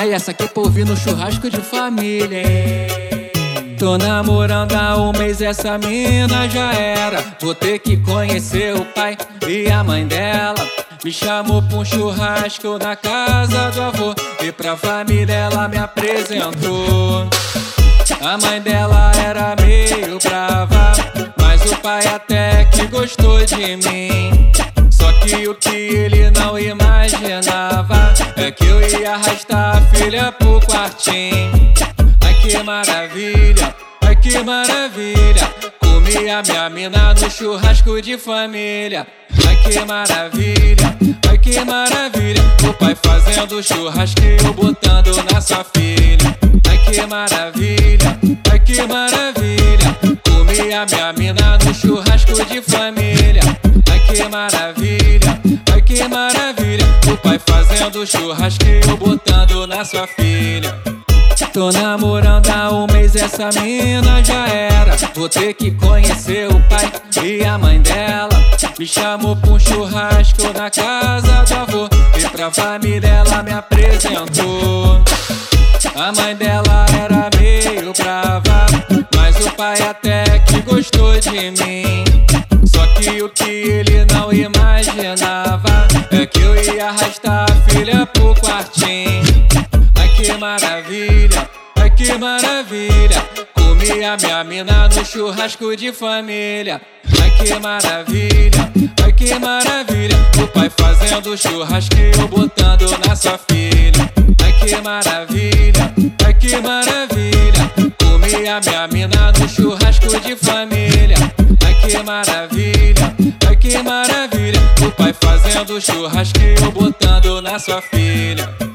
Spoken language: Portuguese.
Aí essa aqui pra ouvir no churrasco de família, hein? Tô namorando há um mês, essa mina já era. Vou ter que conhecer o pai e a mãe dela. Me chamou pra um churrasco na casa do avô. E pra família ela me apresentou. A mãe dela era meio brava, mas o pai até que gostou de mim. Só que o que ele não imaginava é que eu ia arrastar a filha pro quartinho. Ai que maravilha, ai que maravilha. Comi a minha mina no churrasco de família. Ai que maravilha, ai que maravilha. O pai fazendo churrasco e eu botando na sua filha. Ai que maravilha, ai que maravilha. Comi a minha mina no churrasco de família. Ai que maravilha, ai que maravilha. O pai fazendo churrasco eu botando na sua filha. Tô namorando há um mês, essa mina já era. Vou ter que conhecer o pai e a mãe dela. Me chamou pra um churrasco na casa do avô. E pra família ela me apresentou. A mãe dela era meio brava, mas o pai até que gostou de mim. Que o que ele não imaginava é que eu ia arrastar a filha pro quartinho. Ai que maravilha, ai que maravilha. Comi a minha mina no churrasco de família. Ai que maravilha, ai que maravilha. O pai fazendo churrasco e eu botando na sua filha. Ai que maravilha, ai que maravilha. Comi a minha mina no churrasco de família. Ai que maravilha, ai que maravilha. O pai fazendo churrasco e eu botando na sua filha.